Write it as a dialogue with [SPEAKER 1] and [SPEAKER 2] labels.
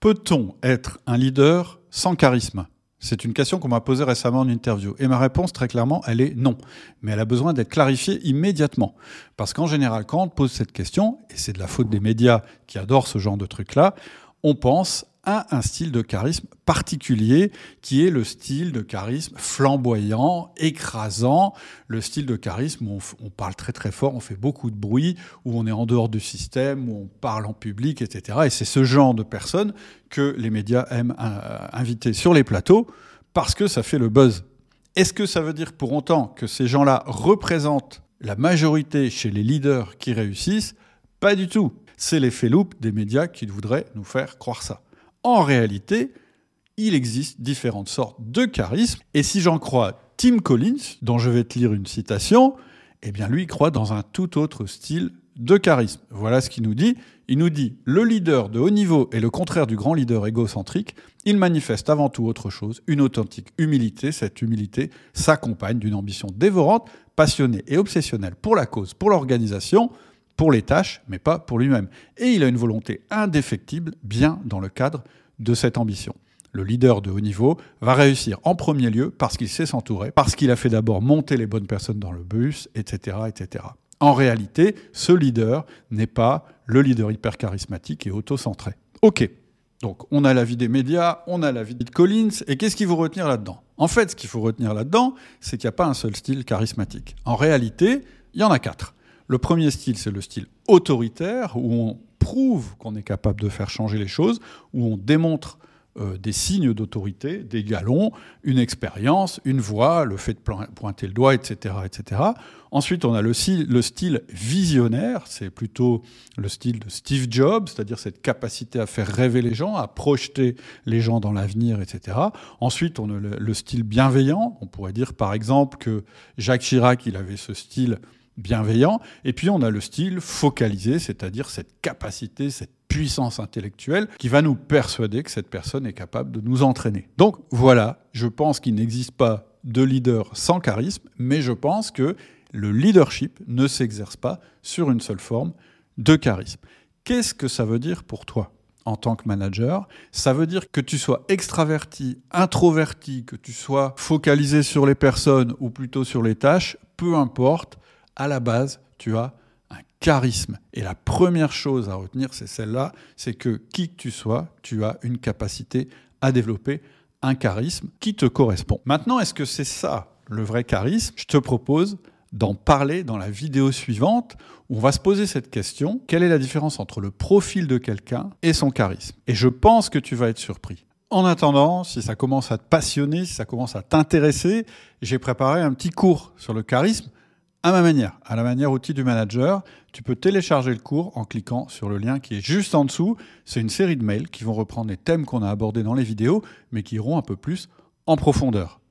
[SPEAKER 1] Peut-on être un leader sans charisme? C'est une question qu'on m'a posée récemment en interview. Et ma réponse, très clairement, elle est non. Mais elle a besoin d'être clarifiée immédiatement. Parce qu'en général, quand on pose cette question, et c'est de la faute des médias qui adorent ce genre de truc-là, on pense à un style de charisme particulier qui est le style de charisme flamboyant, écrasant, le style de charisme où on, parle très très fort, on fait beaucoup de bruit, où on est en dehors du système, où on parle en public, etc. Et c'est ce genre de personnes que les médias aiment euh, inviter sur les plateaux parce que ça fait le buzz. Est-ce que ça veut dire pour autant que ces gens-là représentent la majorité chez les leaders qui réussissent? Pas du tout. C'est l'effet loupe des médias qui voudraient nous faire croire ça. En réalité, il existe différentes sortes de charisme. Et si j'en crois Tim Collins, dont je vais te lire une citation, eh bien lui croit dans un tout autre style de charisme. Voilà ce qu'il nous dit. Il nous dit le leader de haut niveau est le contraire du grand leader égocentrique. Il manifeste avant tout autre chose, une authentique humilité. Cette humilité s'accompagne d'une ambition dévorante, passionnée et obsessionnelle pour la cause, pour l'organisation, pour les tâches, mais pas pour lui-même. Et il a une volonté indéfectible, bien dans le cadre de cette ambition. Le leader de haut niveau va réussir en premier lieu parce qu'il sait s'entourer, parce qu'il a fait d'abord monter les bonnes personnes dans le bus, etc., etc. En réalité, ce leader n'est pas le leader hyper charismatique et auto-centré. Ok, donc on a l'avis des médias, on a l'avis de Collins, et qu'est-ce qu'il faut retenir là-dedans? En fait, ce qu'il faut retenir là-dedans, c'est qu'il n'y a pas un seul style charismatique. En réalité, il y en a quatre. Le premier style, c'est le style autoritaire, où on prouve qu'on est capable de faire changer les choses, où on démontre euh, des signes d'autorité, des galons, une expérience, une voix, le fait de pointer le doigt, etc. etc. Ensuite, on a le, le style visionnaire, c'est plutôt le style de Steve Jobs, c'est-à-dire cette capacité à faire rêver les gens, à projeter les gens dans l'avenir, etc. Ensuite, on a le, le style bienveillant, on pourrait dire par exemple que Jacques Chirac, il avait ce style bienveillant. Et puis on a le style focalisé, c'est-à-dire cette capacité, cette puissance intellectuelle qui va nous persuader que cette personne est capable de nous entraîner. Donc voilà, je pense qu'il n'existe pas de leader sans charisme, mais je pense que le leadership ne s'exerce pas sur une seule forme de charisme. Qu'est-ce que ça veut dire pour toi en tant que manager, ça veut dire que tu sois extraverti, introverti, que tu sois focalisé sur les personnes ou plutôt sur les tâches, peu importe, à la base, tu as un charisme. Et la première chose à retenir, c'est celle-là, c'est que qui que tu sois, tu as une capacité à développer un charisme qui te correspond. Maintenant, est-ce que c'est ça le vrai charisme? Je te propose d'en parler dans la vidéo suivante où on va se poser cette question, quelle est la différence entre le profil de quelqu'un et son charisme? Et je pense que tu vas être surpris. En attendant, si ça commence à te passionner, si ça commence à t'intéresser, j'ai préparé un petit cours sur le charisme à ma manière, à la manière outil du manager. Tu peux télécharger le cours en cliquant sur le lien qui est juste en dessous. C'est une série de mails qui vont reprendre les thèmes qu'on a abordés dans les vidéos, mais qui iront un peu plus en profondeur.